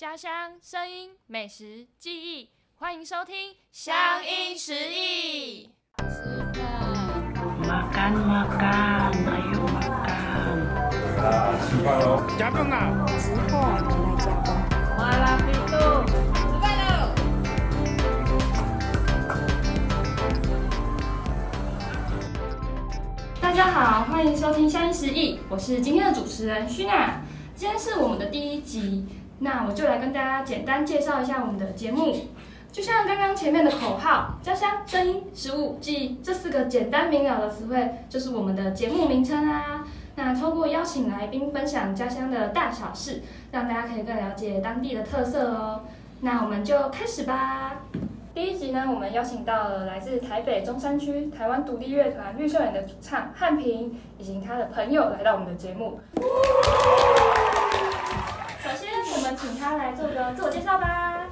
家乡声音、美食、记忆，欢迎收听《乡音食忆》。吃饭，Makan, makan, ayo makan. 啊，吃饭喽！加班啊！之后我们来加班。麻辣皮肚，吃饭喽！大家好，欢迎收听《乡音食艺》，我是今天的主持人徐娜。今天是我们的第一集，那我就来跟大家简单介绍一下我们的节目。就像刚刚前面的口号“家乡声音食物记忆”这四个简单明了的词汇，就是我们的节目名称啊。那通过邀请来宾分享家乡的大小事，让大家可以更了解当地的特色哦。那我们就开始吧。第一集呢，我们邀请到了来自台北中山区台湾独立乐团绿秀眼的主唱汉平，以及他的朋友来到我们的节目。首先，请他来做个自我介绍吧。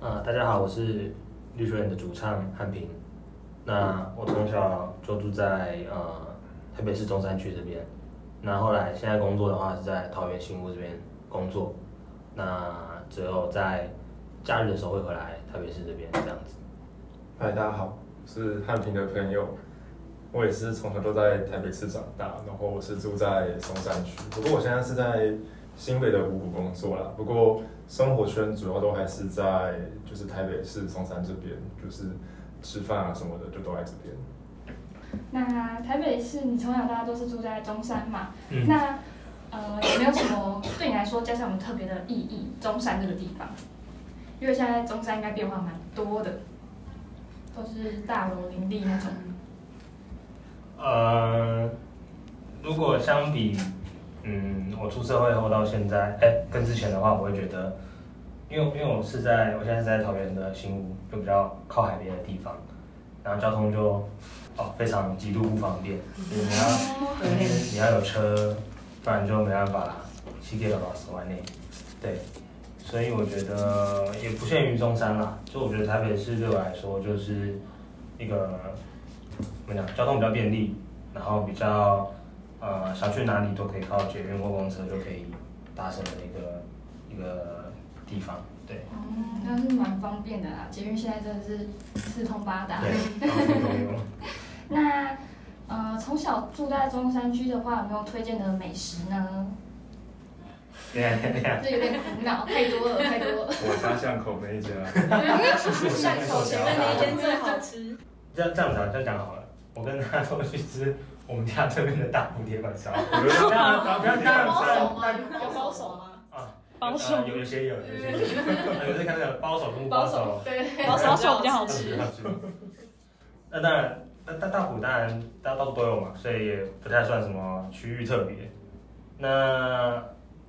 啊，大家好，我是绿水人的主唱汉平。那我从小就住在呃台北市中山区这边，那后来现在工作的话是在桃园新屋这边工作，那只有在假日的时候会回来台北市这边这样子。嗨，大家好，我是汉平的朋友，我也是从小都在台北市长大，然后我是住在松山区，不过我现在是在新北的五股工作啦，不过生活圈主要都还是在就是台北市松山这边，就是吃饭啊什么的就都在这边。那台北市，你从小到大都是住在中山嘛？嗯那呃，有没有什么对你来说加上我们特别的意义？中山这个地方，因为现在中山应该变化蛮多的，都是大楼林立那种。呃，如果相比，嗯，我出社会后到现在，哎、跟之前的话，我会觉得，因为因为我是在我现在是在桃园的新屋，就比较靠海边的地方，然后交通就哦非常极度不方便，就是你要你要有车，不然就没办法骑给到十万内，对，所以我觉得也不限于中山啦，就我觉得台北市对我来说就是一个怎么讲，交通比较便利，然后比较呃想去哪里都可以靠捷运或公车就可以达成的一个一个地方，对嗯，那是蛮方便的啦，捷运现在真的是四通八达。那呃，从小住在中山区的话，有没有推荐的美食呢？对呀对，这有点苦恼，太多了，太多了。我家巷口那一家，巷口前面那一间最好吃。这样这样讲这样讲好了，我跟他说去吃我们家这边的大埔铁板烧，我觉得不要不要这样包手吗？有包手吗？啊，包手呃有有些有，有些有，有些看那个包手跟不包手。对，包手手比较好吃。那当然，那大大埔当然大到处都有嘛，所以也不太算什么区域特别。那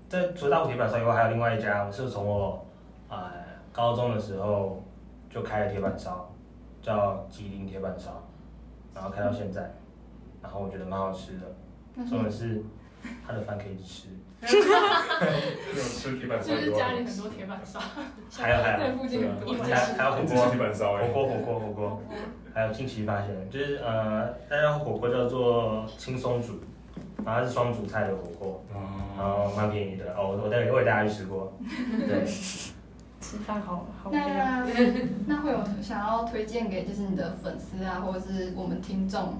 在除了大埔铁板烧以外，还有另外一家，我是从我呃高中的时候就开了铁板烧，叫吉林铁板烧，然后开到现在，然后我觉得蛮好吃的，重点是它的饭可以一直吃，有吃铁板烧以外，很多铁板烧，还有还有。附近很多还还有火你只吃铁锅。板烧哎，火锅，火锅，火锅，还有近期发现，就是呃，大家火锅叫做轻松煮，然后它是双煮菜的火锅，然哦，后蛮便宜的。哦，我我带我给大家去吃过，对，吃饭好好。那那会有想要推荐给就是你的粉丝啊，或者是我们听众，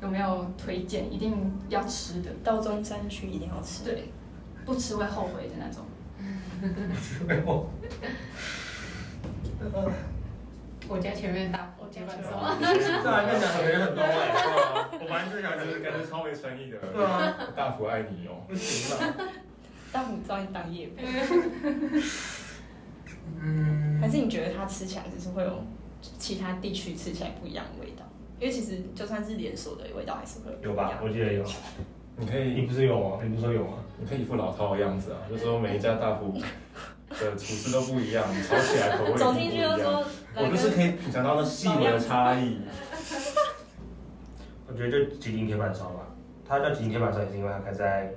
有没有推荐？一定要吃的？到中山区一定要吃。对，不吃会后悔的那种。我家前面大我铁板烧，对啊，跟讲的人很多哎，我本来就想就是跟感觉超没诚意的，对啊，大福爱你哦，不行了，大虎照你当夜配，嗯，还是你觉得它吃起来只是会有其他地区吃起来不一样的味道？因为其实就算是连锁的味道，还是会有吧？我。记得有，你可以你不是有吗？你不是说有吗？你可以一副老套的样子啊，就说每一家大福的 厨师都不一样，你炒起来口味一 定走不一样。进去就说，我就是可以品尝到那细微的差异。我觉得就吉林铁板烧吧，它叫吉林铁板烧也是因为它开在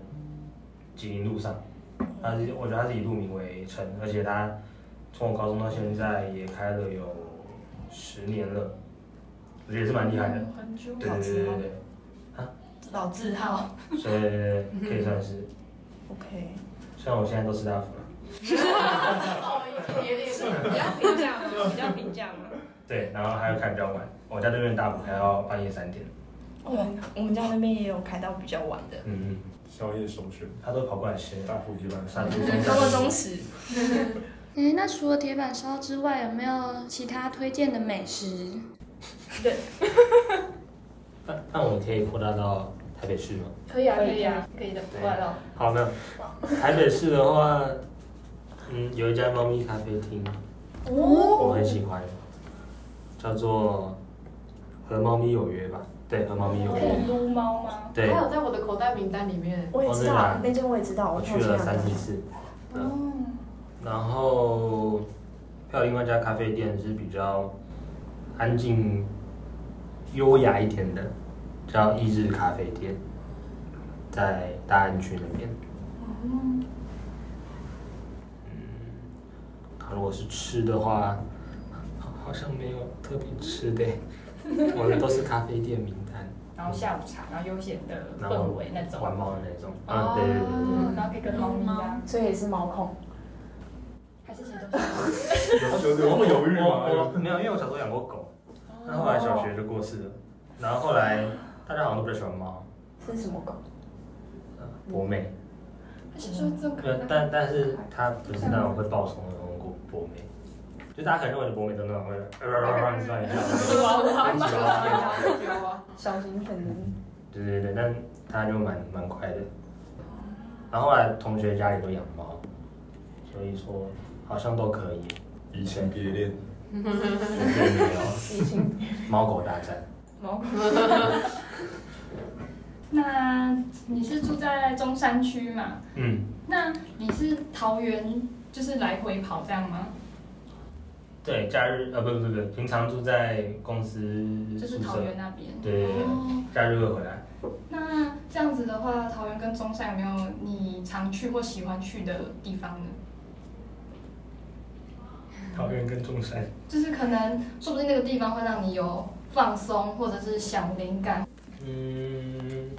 吉林路上，它是我觉得它是以路名为称，而且它从我高中到现在也开了有十年了，我觉得也是蛮厉害的。很久对对对对对老字号。对，所以可以算是，OK，虽然我现在都吃大福了。比较平价嘛。对，然后还要开比较晚，我家那边大埔开到半夜三点，哦，我们家那边也有开到比较晚的，嗯嗯，宵夜首选，他都跑过来吃，大埔铁板烧杀。猪那么忠实。诶，那除了铁板烧之外，有没有其他推荐的美食？那那我可以扩大到台北市吗？可以啊，可以啊，可以的，扩大到。好，没有。台北市的话，嗯，有一家猫咪咖啡厅，我很喜欢，叫做和猫咪有约吧？对，和猫咪有可以约。撸猫吗？对还，有在我的口袋名单里面。我也知道那间，我也知道，我我去了三四次。然后还有另外一家咖啡店是比较安静、优雅一点的，叫意日咖啡店，在大安区那边。嗯，啊如果是吃的话，好好像没有特别吃的，我们都是咖啡店名单，然后下午茶，然后悠闲的然后氛围那种。玩猫的那种。啊，对对对然后可以跟猫咪啊，所以也是毛控。还是其实都是。有有有那么犹豫吗？我我没有，因为我小时候养过狗，那后来小学就过世了，然后后来大家好像都比较喜欢猫，是什么狗？呃博美，但但是它不是那种会暴冲的那种博博美，就大家可能认为的博美都那种会呃呃呃转一下，吉娃小型犬的。对对对，但它就蛮蛮快的。然后后来同学家里都养猫，所以说好像都可以。移情别恋，对没有，猫狗大战。猫。那你是住在中山区嘛？嗯，那你是桃园，就是来回跑这样吗？对，假日呃不不不不，平常住在公司就是桃园。那边。对对对哦，假日会回来。那这样子的话，桃园跟中山有没有你常去或喜欢去的地方呢？桃园跟中山。就是可能说不定那个地方会让你有放松，或者是想灵感。嗯，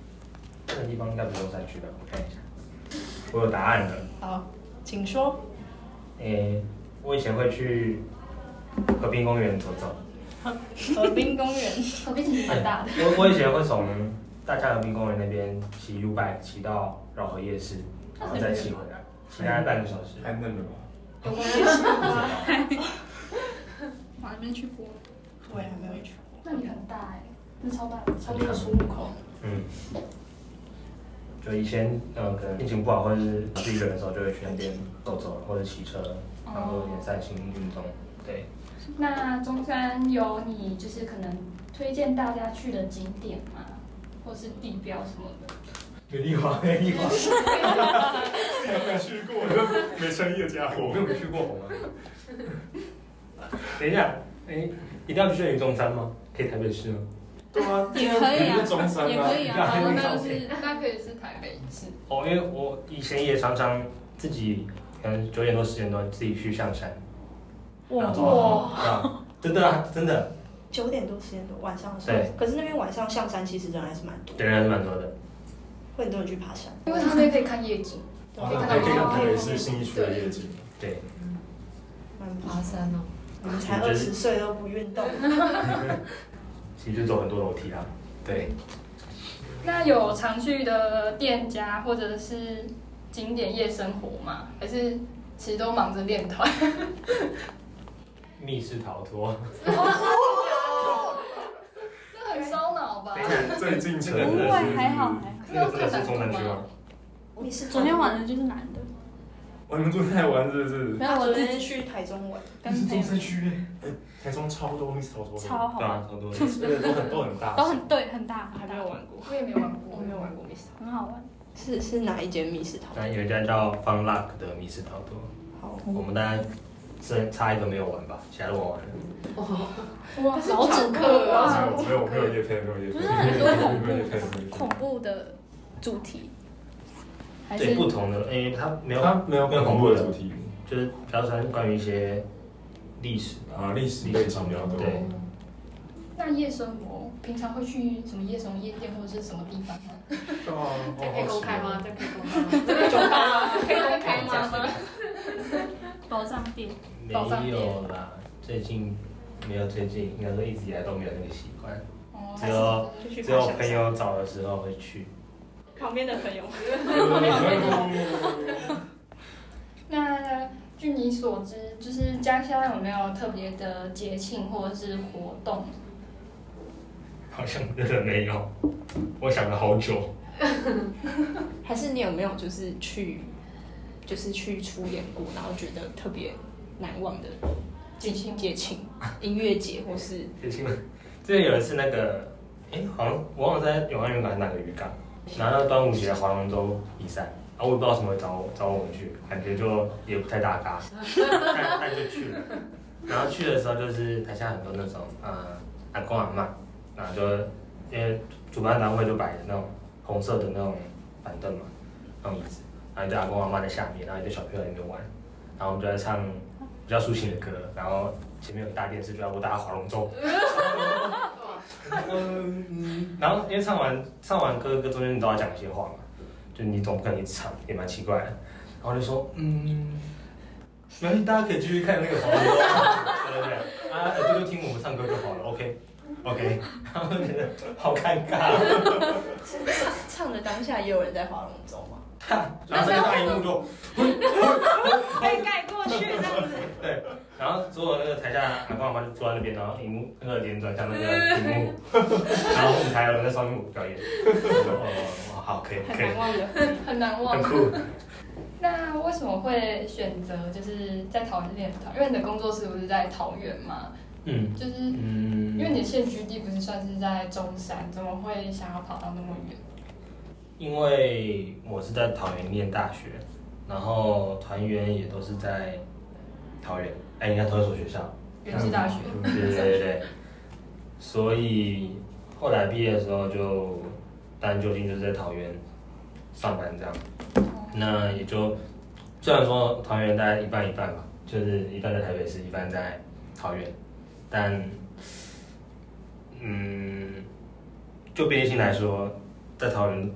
这个地方应该不是中山区的，我看一下。我有答案了。好，请说。诶、我以前会去和平公园走走。河滨公园。河滨其实蛮大的。我我以前会从大家河滨公园那边骑 U bike 骑到饶河夜市，然后再骑回来，骑大概半个小时。太嫩了吧？有关系吗？我还没去过。我也还没有去过。那里很大哎、那超大的，超多的出入口。嗯，就以前呃可能心情不好或者是自己一个人的时候，就会去那边走走或者骑车，然后有点散心运动。对，那中山有你就是可能推荐大家去的景点吗？或是地标什么的？美丽华，美丽华，没去过，这没诚意的家伙我没。有去过红啊。等一下，哎、一定要去云中山吗？可以台北市吗？对啊，也可以啊山啊也可以啊，那那个是那可以是台北市。哦，因为我以前也常常自己可能九点多十点多自己去象山。哇然后啊，真的啊，真的，九点多十点多晚上的时候对，可是那边晚上象山其实人还是蛮多，对人还是蛮多的。会很多人去爬山。因为他那边可以看夜景。对可以可以看台北市新一区的夜景。对，蛮爬山哦，我们才二十岁都不运动，其实就走很多楼梯啊。对，那有常去的店家或者是景点夜生活吗？还是其实都忙着练团？密室逃脱。这很烧脑吧？等一下，最近成这个真的是的是还好还好。那个真的是中南区吗？你是昨天玩的就是男的，我们昨天还玩是不是？没有我昨天去台中玩，跟中山区哎，台中超多 miss 超多的，超好玩，超多 的。对，都很都很大，都很对很大，还没有玩过，我也没玩过，我没有玩过密室逃很好玩。是是哪一间密室逃脱？那有一家叫 Fun Luck 的密室逃脱，好，我们大概是差一个没有玩吧，其他都玩完了。哇，老主没客啊，有没有没有没有叶配，不是很多恐没有叶配，没有叶配恐怖的主题，还对，不同的，诶，它没有它没有没有恐恐怖的主题就是比较算关于一些历史吧。啊，历史背景比较多。对，那夜生活平常会去什么夜什么夜店或者是什么地方吗？对啊，这可以公开吗？？这可以公开吗？可以公开吗？宝藏店，没有啦，最近没有最近，应该说一直以来都没有那个习惯，哦只有就去只有朋友找的时候会去。旁边的朋友，那据你所知，就是家乡有没有特别的节庆或者是活动？好像真的没有，我想了好久。还是你有没有就是去，就是去出演过，然后觉得特别难忘的节庆节庆，音乐节或是节庆们，之前有一次那个，哎、好像我忘了在永安渔港还是哪个渔港，拿到端午节划龙舟比赛，啊，我也不知道什么会找我找我们去，感觉就也不太搭嘎，但但就去了。然后去的时候就是台下很多那种呃阿公阿妈，然后就因为主办单位就摆那种红色的那种板凳嘛，那种椅子，然后一堆阿公阿妈在下面，然后一堆小朋友在那边玩，然后我们就在唱比较抒情的歌，然后前面有大电视就要播大家划龙舟。嗯，然后因为唱完唱完歌歌中间你都要讲一些话嘛，就你总不可能一直唱，也蛮奇怪的。然后就说，嗯，没关系，大家可以继续看那个划龙舟，对对对，啊，耳朵就听我们唱歌就好了，OK OK，然后就觉得好尴尬，唱的当下也有人在划龙舟吗？然后这个大荧幕就。被盖过去这样子。对，然后所有那个台下阿公阿妈就坐在那边，然后荧幕那个脸转向那个荧幕，然后舞台有人在上面表演，哦，好，可以，可以很难，忘的。很难忘很。酷。那为什么会选择就是在桃园练团？因为你的工作室不是在桃园嘛？嗯就是嗯，因为你的现居地不是算是在中山，怎么会想要跑到那么远？因为我是在桃园念大学，然后团员也都是在桃园，哎，应该同一所学校，原治大学。对对对。对，所以后来毕业的时候就当然就近就是在桃园上班这样，那也就虽然说团员大概一半一半吧，就是一半在台北市，一半在桃园，但嗯，就便利性来说，在桃园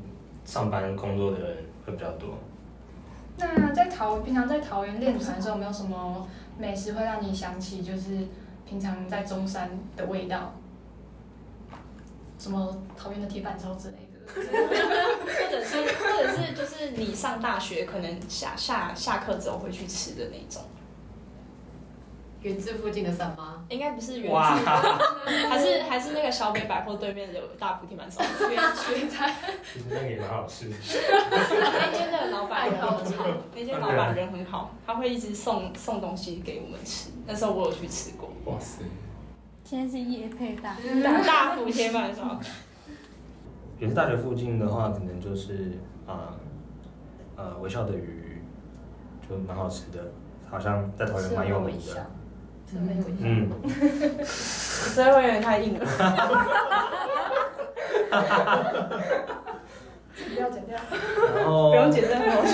上班工作的人会比较多。那在桃平常在桃园练团的时候，有没有什么美食会让你想起就是平常在中山的味道？什么桃园的铁板烧之类的？或者是或者是就是你上大学可能下下下课之后会去吃的那种，原治附近的三妈，应该不是原哇自，还是还是那个小北百货对面有大埔铁板烧，学学菜。其实那个也蛮好吃的。那间的老板人很好，那间老板人很好，他会一直送送东西给我们吃。那时候我有去吃过，哇塞，现在是夜配大，大大埔铁板烧，也是大学附近的话，可能就是啊呃微笑的鱼，就蛮好吃的，好像在桃园蛮有名的。真没有。嗯，这会有点太硬了。不要剪掉。然后不用解释很好笑。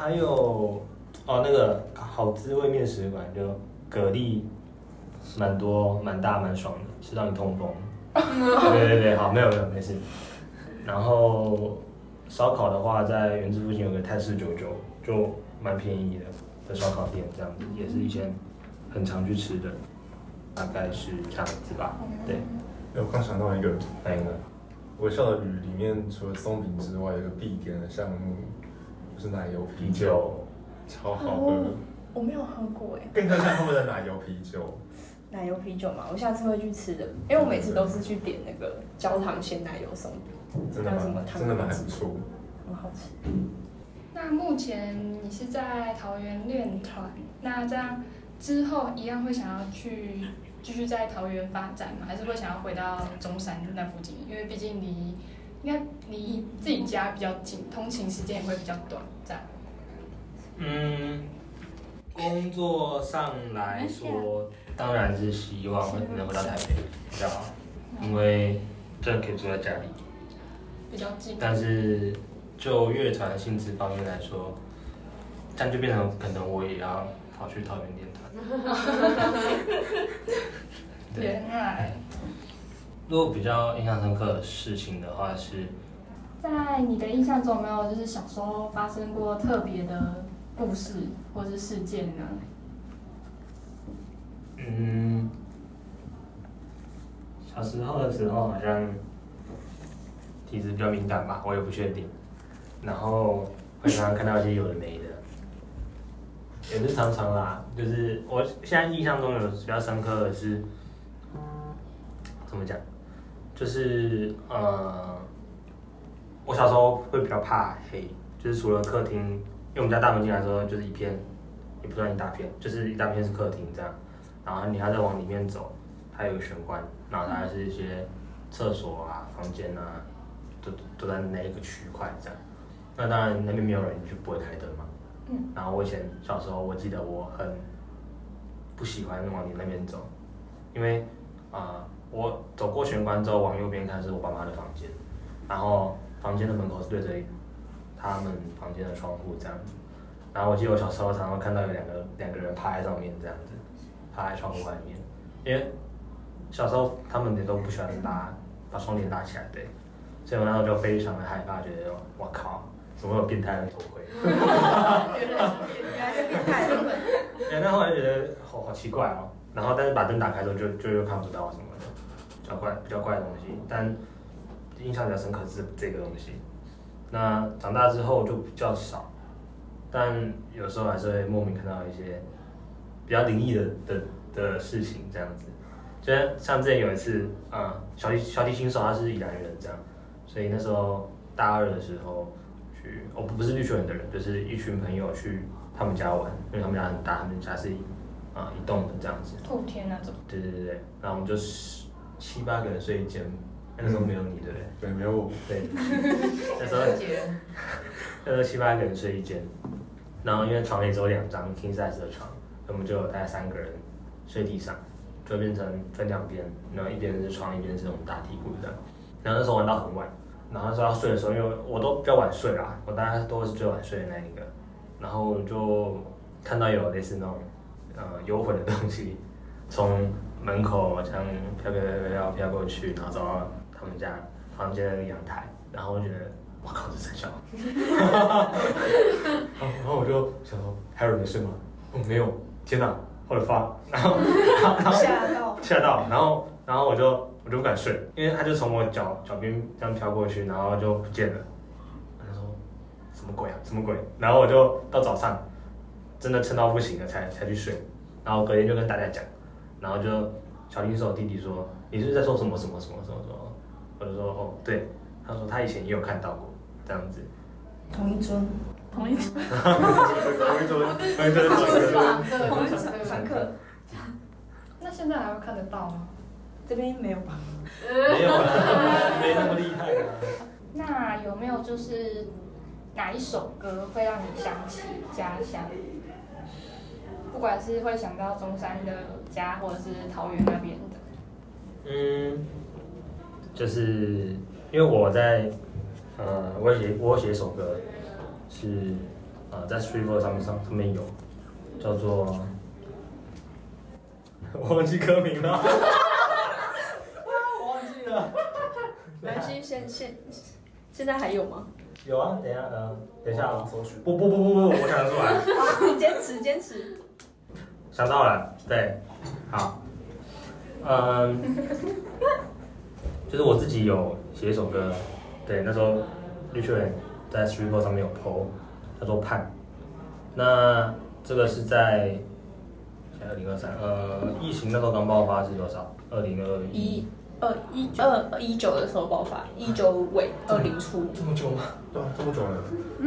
还有哦，那个好滋味面食馆，就蛤蜊蛮多、蛮大、蛮爽的，吃到你痛风。对对对，好，没有没有没事。然后烧烤的话，在原子附近有个泰式九九，就蛮便宜的的烧烤店，这样子也是以前很常去吃的，大概是这样子吧。对，哎我刚想到一个那一个微笑的雨里面，除了松饼之外，有一个必点的项目，就是奶油啤啤酒，超好喝。我没有喝过哎，跟你看看他们的奶油啤酒，奶油啤酒嘛，我下次会去吃的，因为我每次都是去点那个焦糖鲜奶油松饼，真的还有什么蛮糖真的蛮不错。很好吃。那目前你是在桃园练团，那这样之后一样会想要去继续在桃园发展吗？还是会想要回到中山那附近？因为毕竟离应该离自己家比较近，通勤时间也会比较短，这样。嗯，工作上来说，当然是希望能回到台北比较好，因为这样可以住在家里。比较近。但是就乐团性质方面来说，这样就变成可能我也要跑去桃园练团。对，原来如果比较印象深刻的事情的话是，在你的印象中，有没有就是小时候发生过特别的故事或是事件呢？嗯，小时候的时候好像体质比较敏感吧，我也不确定。然后会常常看到一些有的没的，也是常常啦。就是我现在印象中有比较深刻的是，怎么讲？就是呃，我小时候会比较怕黑，就是除了客厅，因为我们家大门进来的时候就是一片，也不算一大片，就是一大片是客厅这样。然后你还在往里面走，它有玄关，然后它还是一些厕所啊、房间啊，都都在那一个区块这样。那当然那边没有人，就不会开灯。嗯。然后我以前小时候，我记得我很不喜欢往你那边走，因为啊、我走过玄关之后往右边看是我爸妈的房间，然后房间的门口是对着他们房间的窗户这样子。然后我记得我小时候常常看到有两个两个人趴在上面这样子，趴在窗户外面，因为小时候他们也都不喜欢拉把窗帘拉起来，对，所以我那时候就非常的害怕，觉得我靠，怎么会有变态人偷窥？原来是变态的。对，那后来觉得好好奇怪哦，然后但是把灯打开之后就就又看不到什么的，比较怪比较怪的东西，但印象比较深刻是这个东西。那长大之后就比较少，但有时候还是会莫名看到一些比较灵异的的的事情这样子。就像像之前有一次，啊、小提小提琴手他是宜兰人这样，所以那时候大二的时候去，我、不是绿球人的人，就是一群朋友去他们家玩，因为他们家很大，他们家是啊、一栋的这样子。透天那种。对对对对，然后我们就十七八个人睡一间，那时候没有你对不对？对，没有我。对，那时候那时候七八个人睡一间，然后因为床也只有两张 king size 的床，我们就有大概三个人睡地上，就变成分两边，然后一边是床，一边是那种大地铺这样。然后那时候玩到很晚，然后说要睡的时候，因为我都比较晚睡啦，我大概都是最晚睡的那一个，然后就看到有类似那种呃幽魂的东西从门口这样飘飘飘飘飘过去，然后走到他们家房间的那个阳台，然后我觉得我靠，这真小。然后然后我就想说，还有人没睡吗？哦，没有，天哪，我的发，然后然后吓到。吓到，然后然后我就我就不敢睡，因为他就从我脚脚边这样飘过去，然后就不见了。他说什么鬼啊，什么鬼？然后我就到早上真的撑到不行了才才去睡，然后隔天就跟大家讲，然后就小林手弟弟说你是是在说什么什么什么什么？什么？我就说哦对，他说他以前也有看到过。这样子，同一尊，同一种。同一桌，同一桌，同一桌。同一层房客，那现在还会看得到吗？这边没有吧？没有啦，没那么厉害啊。那有没有就是哪一首歌会让你想起家乡？不管是会想到中山的家，或者是桃园那边的。嗯，就是因为我在呃，我有写我有写一首歌，是呃在 Street Voice 上面上上面有，叫做 我忘记歌名了，我忘记了。没关系，现现现在还有吗？有啊，等一下，呃，等一下啊，搜寻。不不不不不，我想得出来，好，你坚持坚持。想到了，对，好，嗯，就是我自己有写一首歌，对，那时候绿雀人在 Street Voice 上面有 PO，叫做《盼》，那这个是在二零二三，呃，疫情那时候刚爆发是多少？二零二一二一二一九的时候爆发，一九尾二零初，这么久吗？对啊，这么久了。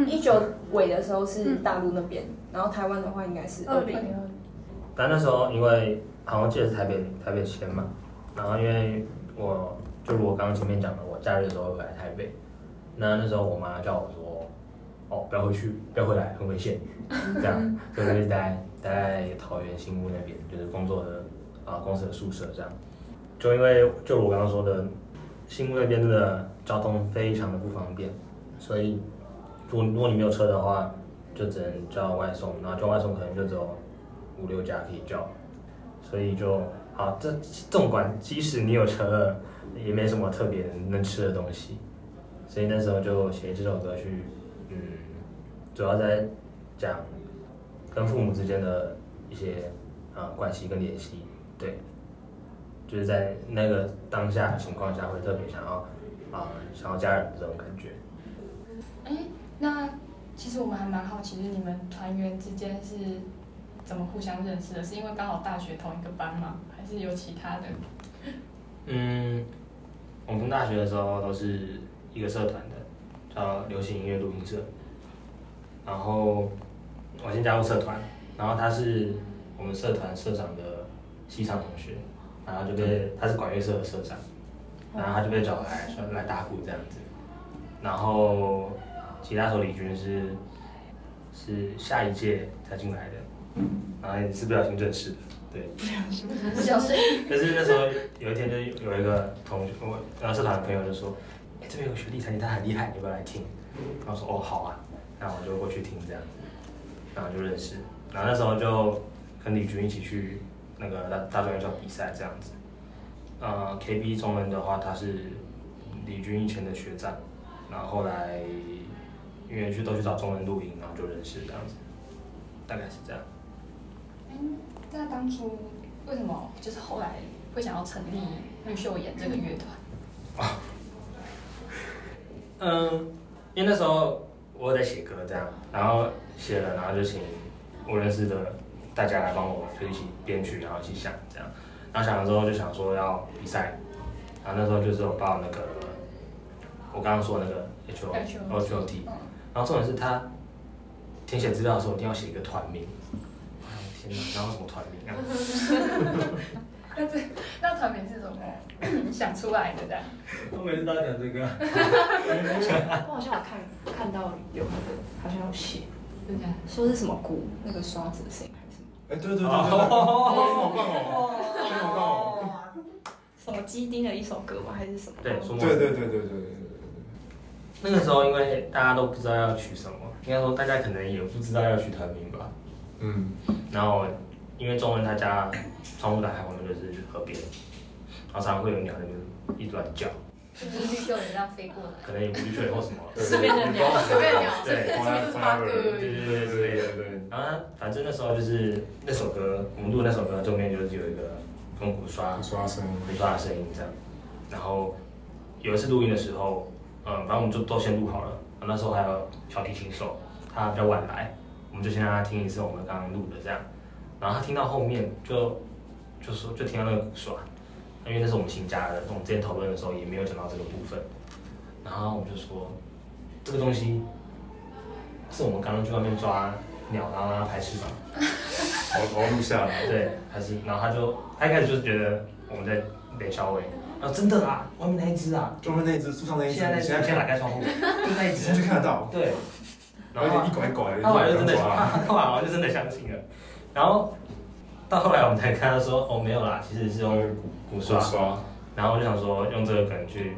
一九尾的时候是大陆那边，然后台湾的话应该是二零。但那时候因为好像记得是台北台北签嘛，然后因为我就如我刚刚前面讲的，我假日的时候来台北，那那时候我妈叫我说，哦不要回去，不要回来，很危险，这样，所以我就待待在桃园新屋那边，就是工作的啊、公司的宿舍这样，就因为就我刚刚说的，新屋那边的交通非常的不方便，所以如果如果你没有车的话，就只能叫外送，然后叫外送可能就只有五六家可以叫，所以就好。这纵观，即使你有车了，也没什么特别能吃的东西，所以那时候就写这首歌去，嗯，主要在讲跟父母之间的一些啊、关系跟联系，对，就是在那个当下的情况下，会特别想要啊、想要家人的这种感觉。哎，那其实我们还蛮好奇，就是你们团员之间是怎么互相认识的？是因为刚好大学同一个班吗？还是有其他的？嗯，我们大学的时候都是一个社团的，叫流行音乐录音社。然后我先加入社团，然后他是我们社团社长的西场同学，然后就被他是管乐社的社长，然后他就被找来说来打鼓这样子。然后吉他手李军是是下一届才进来的，然后也是不小心认识的，对。不小心。但是那时候有一天就有一个同学，我然后社团的朋友就说，哎、这边有个学弟弹吉他很厉害，你要不要来听？然后说哦好啊，那我就过去听这样子，然后就认识，然后那时候就跟李军一起去那个大大专院校比赛这样子。呃，KB 中文的话，他是李军以前的学长，然后后来因为去都去找中文录音，然后就认识这样子，大概是这样。嗯，那当初为什么就是后来会想要成立绿秀妍这个乐团？啊 嗯，因为那时候我有在写歌这样，然后写了，然后就请我认识的大家来帮我，就一起编曲，然后一起想这样。然后想了之后就想说要比赛，然后那时候就是有报那个我刚刚说那个 H O H O T，然后重点是他填写资料的时候一定要写一个团名。哎天哪，然后什么团名啊？那这那团名是什么 想出来的？这样？我每次都要讲这个。我好像有看看到有那个好像有写，真的假的？说是什么鼓那个刷子的声音？哎，对对对对对，好棒哦，好棒哦，什么基丁的一首歌吗？还是什么？对，说对对对对对对对那个时候因为大家都不知道要取什么，应该说大家可能也不知道要取团名吧。嗯，然后因为中文他家窗户打开我们就是河边，然后常常会有鸟在那边一直乱叫，就是绿洲人这样飞过来，可能也不是说后什么，随便的鸟，随便鸟，对，对对对对对对，然后反正那时候就是那首歌，我们录那首歌中间就是有一个用鼓刷。刷声。音，刷的声音这样，然后有一次录音的时候，嗯，反正我们就都先录好了，那时候还有小提琴手，他比较晚来，我们就先让他听一次我们刚刚录的这样，然后他听到后面就就说就听到那个鼓刷。因为那是我们新加的，我们之前讨论的时候也没有讲到这个部分。然后我们就说这个东西是我们刚刚去外面抓鸟，然后让它拍翅膀。头头录下来，对，还是然后他就他一开始就是觉得我们在雷小伟，啊真的啊，外面那一只啊，中间那一只，树上那一只，现在现在看，打开窗户，就那一你现在只，就看得到，对，然然后后一拐一拐，他后来就真的，抓，后来好像就真的相信了，然后到后来我们才看到说哦没有啦，其实是用鼓刷，刷。然后我就想说用这个梗去，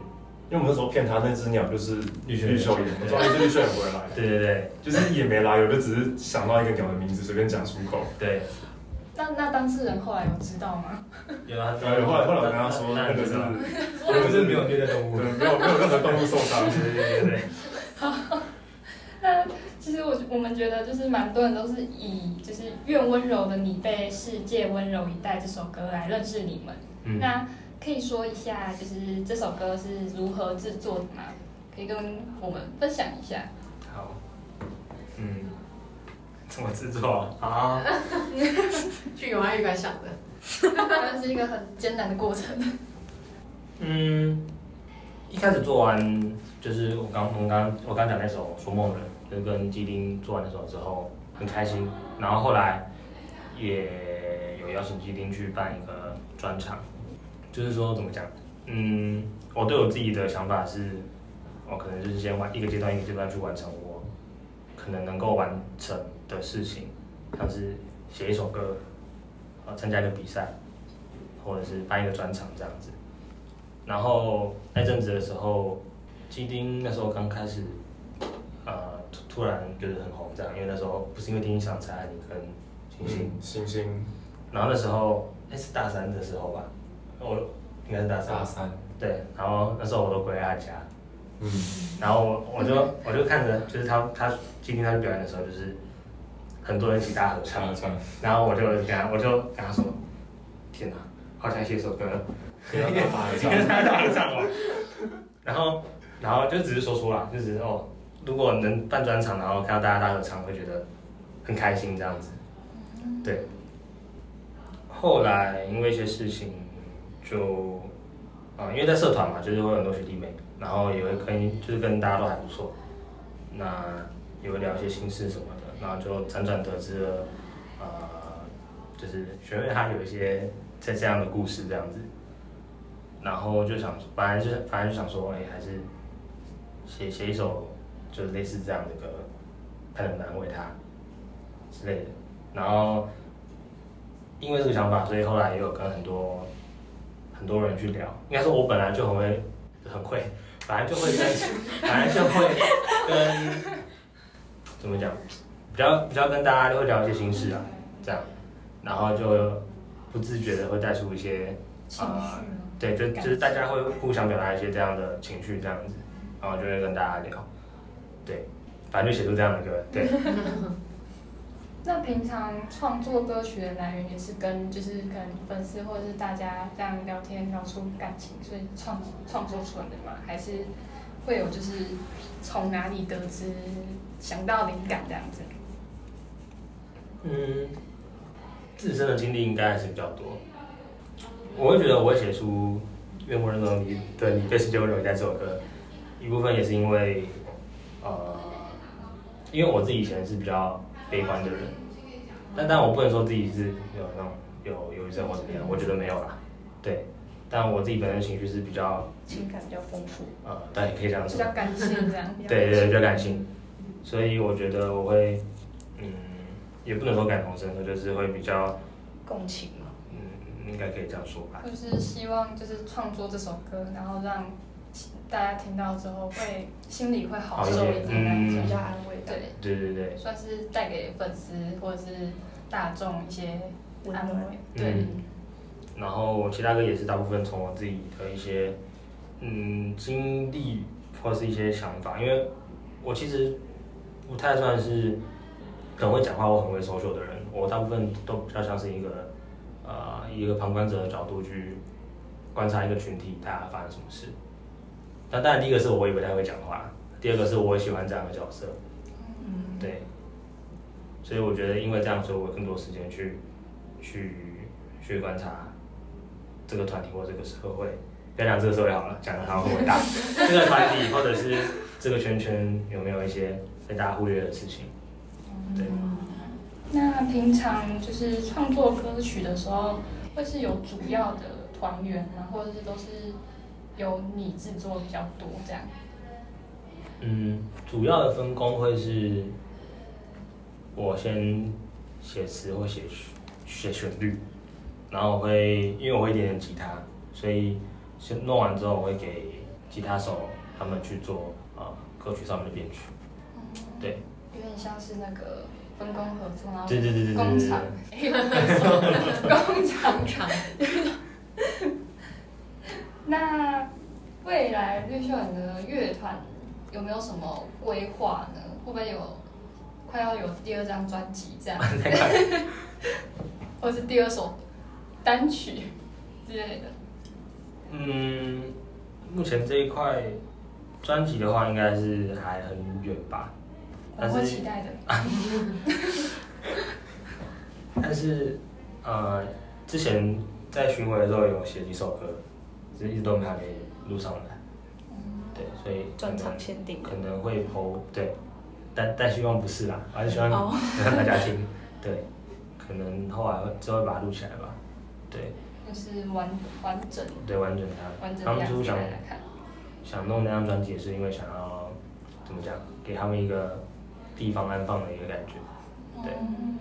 因为我们那时候骗他那只鸟就是绿秀绿袖眼，我说那只绿袖眼不会来，对对对就是也没来，我就只是想到一个鸟的名字，随便讲出口。对，那那当事人后来有知道吗？有啊，然后后来后来我跟他说，那个是，我不是没有虐待动物，对，没有没有任何动物受伤。对对对对，那 其实我我们觉得就是蛮多人都是以就是《愿温柔的你被世界温柔以待》这首歌来认识你们。嗯，那可以说一下，就是这首歌是如何制作的吗？可以跟我们分享一下。好，嗯，怎么制作啊？去永安预感想的，它是一个很艰难的过程。嗯，一开始做完就是我刚我们刚我刚讲那首《说梦人》，就跟基丁做完那首之后很开心，然后后来也有邀请基丁去办一个专场，就是说怎么讲，嗯，我对我自己的想法是，我可能就是先完一个阶段一个阶段去完成我可能能够完成的事情，像是写一首歌，呃，参加一个比赛，或者是办一个专场这样子。然后那阵子的时候，基丁那时候刚开始，突突然就是很红这样，因为那时候不是因为听想蔡你跟星星，嗯，星星。然后那时候哎是大三的时候吧，我应该是大三，大三，对，然后那时候我都回他家，嗯，然后我我就 我就看着就是他他今天他去表演的时候，就是很多人一起大合唱。然后我就跟他我就跟他说，天哪，好想写首歌，要大合唱。跟他大合唱哦。然后，然后就只是说说啦，就只是哦，如果能办专场，然后看到大家大合唱，会觉得很开心这样子。对。后来因为一些事情就，啊、因为在社团嘛，就是会有很多学弟妹，然后也会跟就是跟大家都还不错，那也会聊一些心事什么的，然后就辗转得知了，呃，就是学妹她有一些在这样的故事这样子，然后就想，本来就是反正就想说，哎、还是写写一首就是类似这样的歌，看能不能安慰她之类的，然后因为这个想法，所以后来也有跟很多很多人去聊，应该说我本来就很会很会，本来就会跟 本来就会跟怎么讲，比较比较跟大家都会聊一些心事啊，这样，然后就不自觉的会带出一些情绪呃对，就就是大家会互相表达一些这样的情绪，这样子，然后就会跟大家聊，对，反正就写出这样的歌，对，那平常创作歌曲的来源也是跟就是可能粉丝或者是大家这样聊天聊出感情，所以创创作出来的吗？还是会有就是从哪里得知想到灵感这样子？嗯，自身的经历应该还是比较多。我会觉得我会写出《愿我认同你的你被世界温柔以待》这首歌，一部分也是因为，呃，因为我自己以前是比较悲观的人，但但我不能说自己是有那种有忧郁症或怎么样，我觉得没有啦，对。但我自己本身情绪是比较情感比较丰富。呃，但也可以这样说，比较感性这样。对对对，比较感性，所以我觉得我会，嗯，也不能说感同身受，就是会比较，共情嘛，嗯，应该可以这样说吧。就是希望就是创作这首歌，然后让大家听到之后会心里会好受一点那嗯种比较安慰。对，对对对，算是带给粉丝或者是大众一些安慰。对，嗯然后其他歌也是大部分从我自己的一些嗯经历或是一些想法，因为我其实不太算是很会讲话或很会 social 的人，我大部分都比较像是一个呃一个旁观者的角度去观察一个群体大家发生什么事。那当然第一个是我也不太会讲话，第二个是我也喜欢这样的角色，嗯，对，所以我觉得因为这样，所以我有更多时间去去去观察这个团体或这个社会。不要讲这个社会好了，讲的好像很伟大。这个团体或者是这个圈圈有没有一些被大家忽略的事情？对，那平常就是创作歌曲的时候，会是有主要的团员吗？或者是都是由你制作比较多这样？嗯，主要的分工会是，我先写词或写曲写旋律，然后我会因为我会一点点吉他，所以先弄完之后，我会给吉他手他们去做呃歌曲上面的编曲。对，有点像是那个分工合作，然后对对对对对 工厂，工厂场那未来绿秀园的乐团有没有什么规划呢？会不会有快要有第二张专辑这样，或是第二首单曲之类的？嗯，目前这一块专辑的话，应该是还很远吧。我会期待的。但是呃，之前在巡回的时候有写几首歌，只是一直都没还没录上来。对，所以可专能场限定可能会 PO 对，但但希望不是啦，还是希望大家听。对，可能后来会之后会把它录起来吧。对就是完完整对，完整它。完整当初想。想弄那张专辑，也是因为想要怎么讲，给他们一个地方安放的一个感觉。对，嗯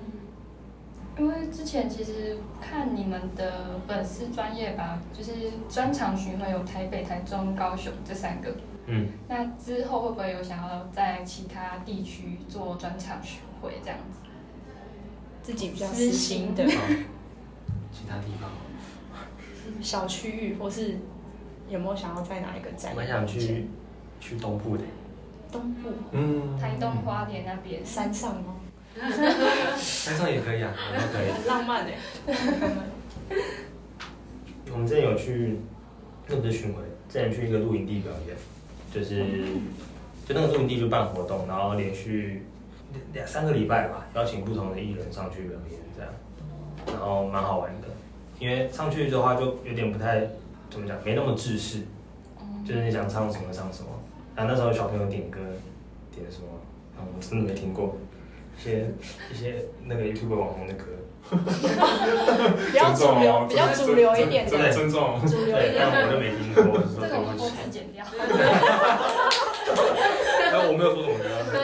因为之前其实看你们的粉丝专业吧，就是专场巡回有台北、台中、高雄这三个。嗯，那之后会不会有想要在其他地区做专场巡回这样子？自己比较私心的 其他地方，小区域，或是有没有想要在哪一个站？我蛮想去去东部的，东部嗯，台东花莲那边山上吗？山上也可以啊，都可以。很 浪漫哎。我们之前有去，那不是巡回，之前去一个露营地表演，就是就那个露营地就办活动，然后连续两三个礼拜吧，邀请不同的艺人上去表演这样，然后蛮好玩的，因为上去的话就有点不太怎么讲，没那么制式，就是你想唱什么唱什么。然后那时候小朋友点歌，点什么，啊，我真的没听过，一些一些那个 YouTube 网红的歌，比较主流，比较主流一点真的，尊重。对，主流一点但我就没听过，我就说这个我们后对不起。期剪掉。然后我没有说什么歌，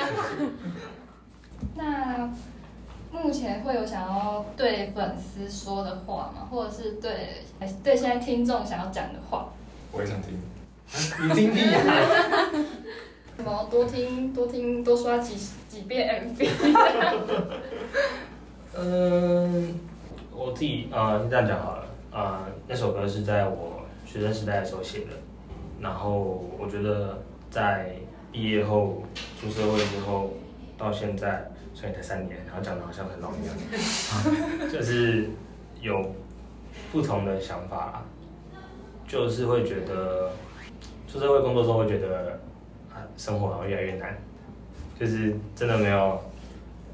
那目前会有想要对粉丝说的话吗？或者是对哎对现在听众想要讲的话？我也想听。你听屁呀！什么多听多听多刷几几遍 MV？嗯，我自己呃这样讲好了，呃那首歌是在我学生时代的时候写的，然后我觉得在毕业后出社会之后到现在，虽然才三年，然后讲的好像很老一样，就是有不同的想法啦，就是会觉得出社会工作之后会觉得啊生活好像越来越难，就是真的没有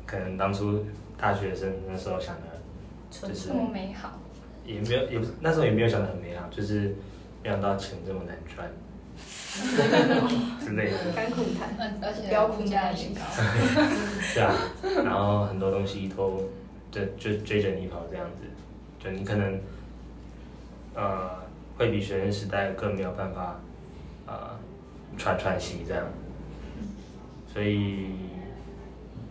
可能当初大学生那时候想的，就是这么美好，也没有也不是那时候也没有想的很美好，就是没想到钱这么难赚 之类的，甘苦谈。嗯，而且不要哭物价也高。对 啊，然后很多东西都就就追着你跑这样子，就你可能呃会比学生时代更没有办法呃喘喘息这样，所以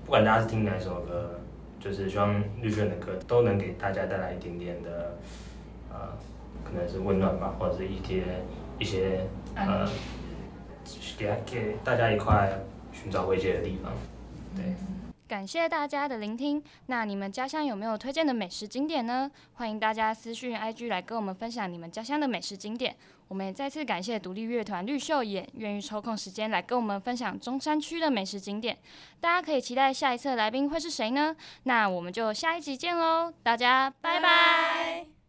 不管大家是听哪首歌，就是希望绿轩的歌都能给大家带来一点点的呃可能是温暖吧，或者是一些一些呃给给大家一块寻找慰藉的地方，对。感谢大家的聆听。那你们家乡有没有推荐的美食景点呢？欢迎大家私讯 IG 来跟我们分享你们家乡的美食景点。我们也再次感谢独立乐团绿秀眼愿意抽空时间来跟我们分享中山区的美食景点。大家可以期待下一次的来宾会是谁呢？那我们就下一集见喽，大家拜拜